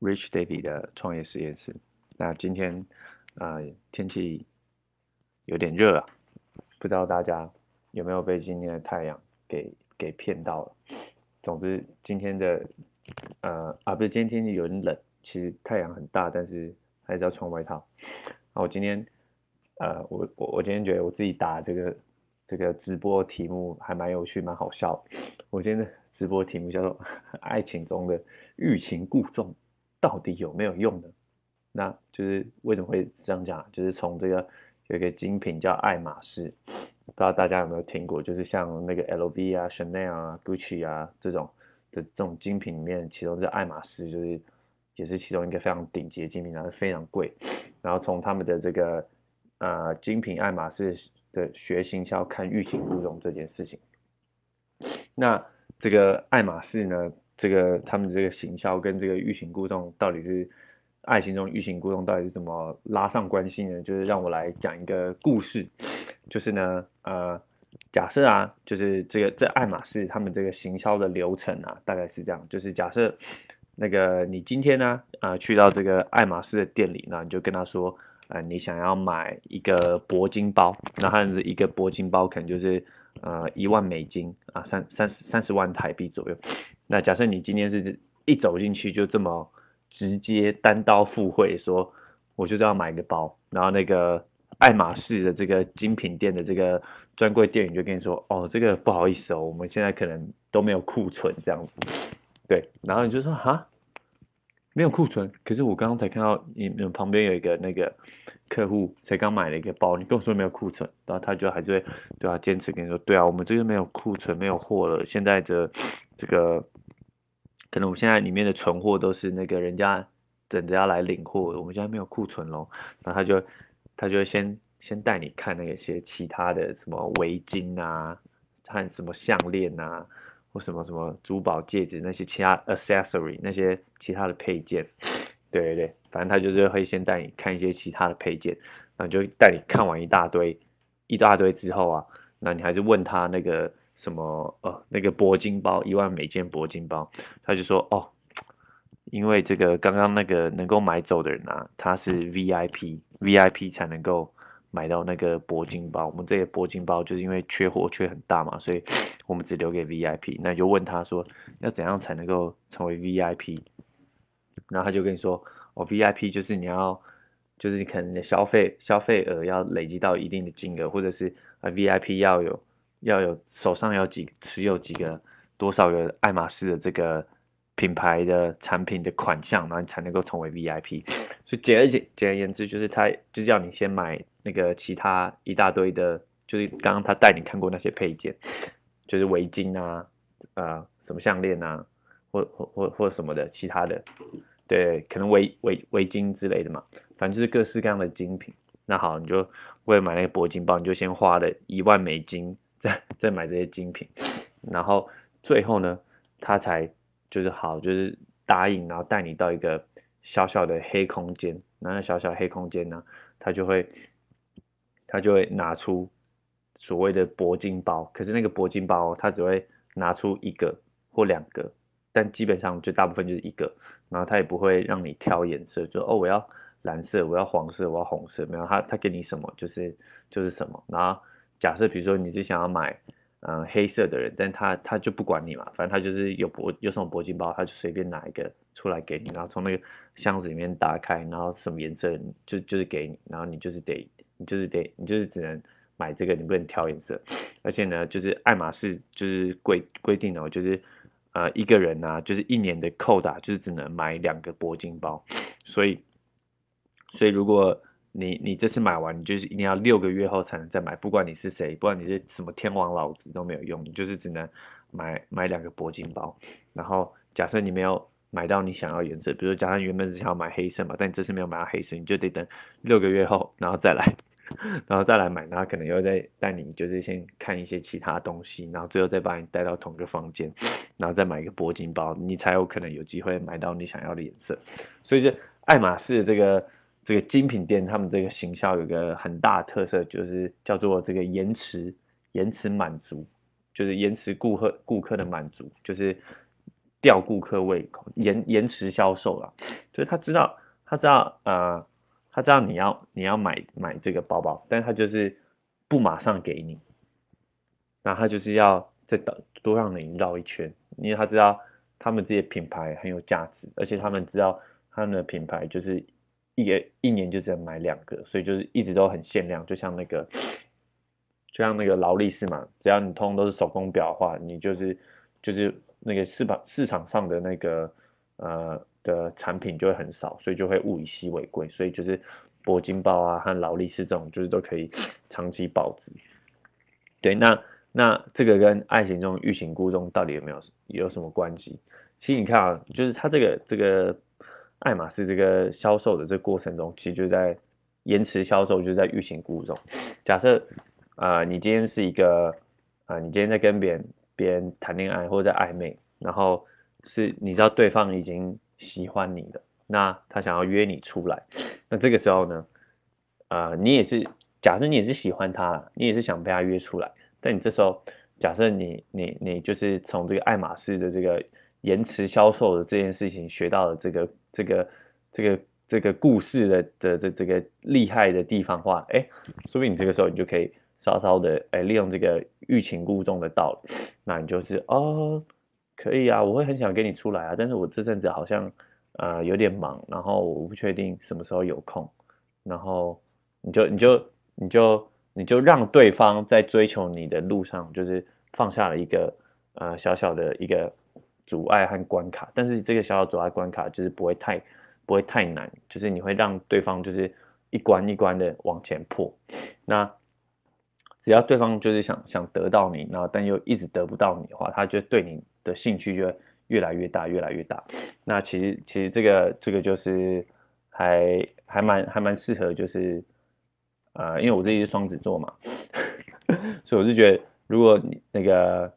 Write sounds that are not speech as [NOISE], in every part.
Rich David 的创业实验室。那今天啊，天气有点热啊，不知道大家有没有被今天的太阳给给骗到了？总之，今天的呃啊，不是今天天气有点冷，其实太阳很大，但是还是要穿外套。那我今天呃，我我我今天觉得我自己打这个这个直播题目还蛮有趣，蛮好笑。我今天的直播题目叫做 [LAUGHS] “爱情中的欲擒故纵到底有没有用呢？”那就是为什么会这样讲？就是从这个有一个精品叫爱马仕，不知道大家有没有听过？就是像那个 LV 啊、Chanel 啊、Gucci 啊这种的这种精品里面，其中这爱马仕就是也是其中一个非常顶级的精品，然后非常贵。然后从他们的这个呃精品爱马仕的学行销看欲擒故纵这件事情，那这个爱马仕呢，这个他们这个行销跟这个欲擒故纵到底是？爱情中欲擒故纵到底是怎么拉上关系呢？就是让我来讲一个故事，就是呢，呃，假设啊，就是这个这爱马仕他们这个行销的流程啊，大概是这样，就是假设那个你今天呢，啊，去到这个爱马仕的店里，那你就跟他说，呃，你想要买一个铂金包，那他的一个铂金包可能就是呃一万美金啊，三三十三十万台币左右。那假设你今天是一走进去就这么。直接单刀赴会说，我就是要买个包，然后那个爱马仕的这个精品店的这个专柜店员就跟你说，哦，这个不好意思哦，我们现在可能都没有库存这样子，对，然后你就说哈，没有库存，可是我刚刚才看到你们旁边有一个那个客户才刚买了一个包，你跟我说没有库存，然后他就还是会对啊，坚持跟你说，对啊，我们这个没有库存，没有货了，现在的这个。可能我们现在里面的存货都是那个人家等着要来领货，我们现在没有库存喽。然后他就他就先先带你看那些其他的什么围巾啊，看什么项链啊，或什么什么珠宝戒指那些其他 accessory 那些其他的配件。对对对，反正他就是会先带你看一些其他的配件，然后就带你看完一大堆一大堆之后啊，那你还是问他那个。什么呃，那个铂金包一万美金铂金包，他就说哦，因为这个刚刚那个能够买走的人啊，他是 VIP，VIP 才能够买到那个铂金包。我们这个铂金包就是因为缺货缺很大嘛，所以我们只留给 VIP。那你就问他说要怎样才能够成为 VIP？然后他就跟你说哦，VIP 就是你要，就是你可能的消费消费额要累积到一定的金额，或者是啊 VIP 要有。要有手上有几持有几个多少个爱马仕的这个品牌的产品的款项，然后你才能够成为 VIP。所以简而简简而言之，就是他就是要你先买那个其他一大堆的，就是刚刚他带你看过那些配件，就是围巾啊，呃，什么项链啊，或或或或什么的其他的，对，可能围围围巾之类的嘛，反正就是各式各样的精品。那好，你就为了买那个铂金包，你就先花了一万美金。再买这些精品，然后最后呢，他才就是好，就是答应，然后带你到一个小小的黑空间。那小小黑空间呢，他就会他就会拿出所谓的铂金包。可是那个铂金包，他只会拿出一个或两个，但基本上就大部分就是一个。然后他也不会让你挑颜色，就哦我要蓝色，我要黄色，我要红色，没有他他给你什么就是就是什么，然后。假设比如说你是想要买，嗯，黑色的人，但他他就不管你嘛，反正他就是有铂有什么铂金包，他就随便拿一个出来给你，然后从那个箱子里面打开，然后什么颜色就就是给你，然后你就是得你就是得你就是只能买这个，你不能挑颜色，而且呢，就是爱马仕就是规规定哦，就是呃一个人呢就是一年的扣打就是只能买两个铂金包，所以所以如果。你你这次买完，你就是一定要六个月后才能再买，不管你是谁，不管你是什么天王老子都没有用，你就是只能买买两个铂金包。然后假设你没有买到你想要颜色，比如假设原本是想要买黑色嘛，但你这次没有买到黑色，你就得等六个月后，然后再来，[LAUGHS] 然后再来买，然后可能又再带你就是先看一些其他东西，然后最后再把你带到同个房间，然后再买一个铂金包，你才有可能有机会买到你想要的颜色。所以这爱马仕这个。这个精品店，他们这个行销有个很大的特色，就是叫做这个延迟延迟满足，就是延迟顾客顾客的满足，就是吊顾客胃口，延延迟销售啦，就是他知道他知道呃他知道你要你要买买这个包包，但是他就是不马上给你，那他就是要再等多让你绕一圈，因为他知道他们这些品牌很有价值，而且他们知道他们的品牌就是一个一年就只能买两个，所以就是一直都很限量，就像那个。[SNIFFS] 就像那个劳力士嘛，只要你通都是手工表的话，你就是就是那个市场市场上的那个呃的产品就会很少，所以就会物以稀为贵，所以就是铂金包啊和劳力士这种就是都可以长期保值。对，那那这个跟爱情中欲擒故纵到底有没有有什么关系？其实你看啊，就是它这个这个爱马仕这个销售的这个过程中，其实就在延迟销售，就在欲擒故纵。假设。啊，你今天是一个啊，你今天在跟别人别人谈恋爱或者在暧昧，然后是你知道对方已经喜欢你了，那他想要约你出来，那这个时候呢，啊，你也是假设你也是喜欢他，你也是想被他约出来，但你这时候假设你你你就是从这个爱马仕的这个延迟销售的这件事情学到了这个这个这个这个故事的的这这个厉害的地方话，哎，说不定你这个时候你就可以。稍稍的哎，利用这个欲擒故纵的道理，那你就是哦，可以啊，我会很想跟你出来啊，但是我这阵子好像呃有点忙，然后我不确定什么时候有空，然后你就你就你就你就让对方在追求你的路上，就是放下了一个呃小小的一个阻碍和关卡，但是这个小小阻碍关卡就是不会太不会太难，就是你会让对方就是一关一关的往前破，那。只要对方就是想想得到你，然后但又一直得不到你的话，他就对你的兴趣就越来越大，越来越大。那其实其实这个这个就是还还蛮还蛮适合，就是呃，因为我自己是双子座嘛，[LAUGHS] 所以我是觉得，如果你那个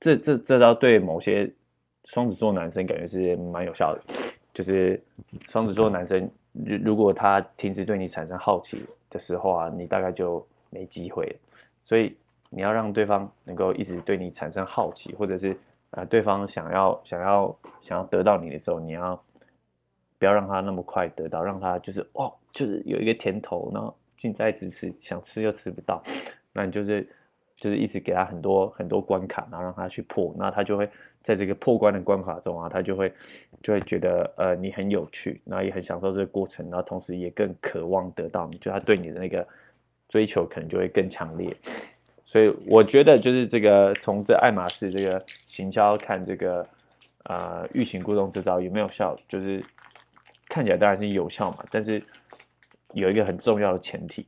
这这这招对某些双子座男生感觉是蛮有效的，就是双子座男生如如果他停止对你产生好奇的时候啊，你大概就。没机会，所以你要让对方能够一直对你产生好奇，或者是呃对方想要想要想要得到你的时候，你要不要让他那么快得到，让他就是哦，就是有一个甜头，然后近在咫尺，想吃又吃不到，那你就是就是一直给他很多很多关卡，然后让他去破，那他就会在这个破关的关卡中啊，他就会就会觉得呃你很有趣，然后也很享受这个过程，然后同时也更渴望得到你，就他对你的那个。追求可能就会更强烈，所以我觉得就是这个从这爱马仕这个行销看这个呃欲擒故纵这招有没有效，就是看起来当然是有效嘛，但是有一个很重要的前提，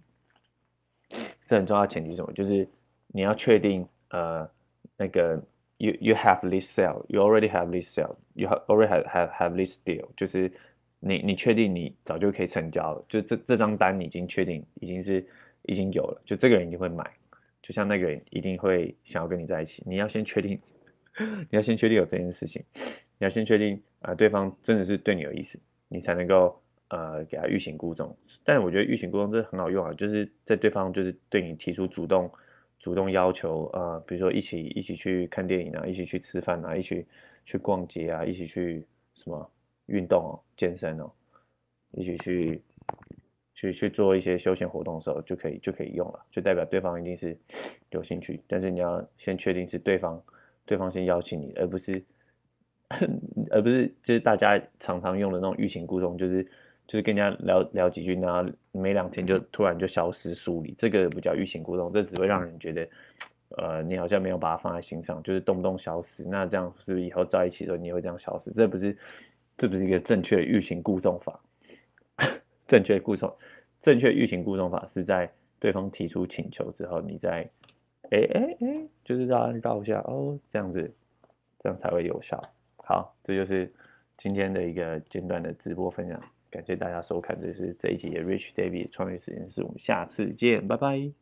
这很重要的前提是什么？就是你要确定呃那个 you you have this sale, you already have this sale, you have already have have have this deal，就是你你确定你早就可以成交了，就这这张单你已经确定已经是。已经有了，就这个人一定会买，就像那个人一定会想要跟你在一起。你要先确定，[LAUGHS] 你要先确定有这件事情，你要先确定啊，对方真的是对你有意思，你才能够呃给他欲擒故纵。但我觉得欲擒故纵这很好用啊，就是在对方就是对你提出主动主动要求啊，比如说一起一起去看电影啊，一起去吃饭啊，一起去逛街啊，一起去什么运动哦，健身哦，一起去。去去做一些休闲活动的时候，就可以就可以用了，就代表对方一定是有兴趣。但是你要先确定是对方，对方先邀请你，而不是 [LAUGHS] 而不是就是大家常常用的那种欲擒故纵，就是就是跟人家聊聊几句，然后没两天就突然就消失疏离，这个不叫欲擒故纵，这只会让人觉得，呃，你好像没有把它放在心上，就是动不动消失。那这样是不是以后在一起的时候你也会这样消失？这不是这不是一个正确的欲擒故纵法。[LAUGHS] 正确故纵，正确欲擒故纵法是在对方提出请求之后，你再，哎哎哎，就是绕绕一下哦，这样子，这样才会有效。好，这就是今天的一个简短的直播分享，感谢大家收看，这是这一集的 Rich David 创业实验室，我们下次见，拜拜。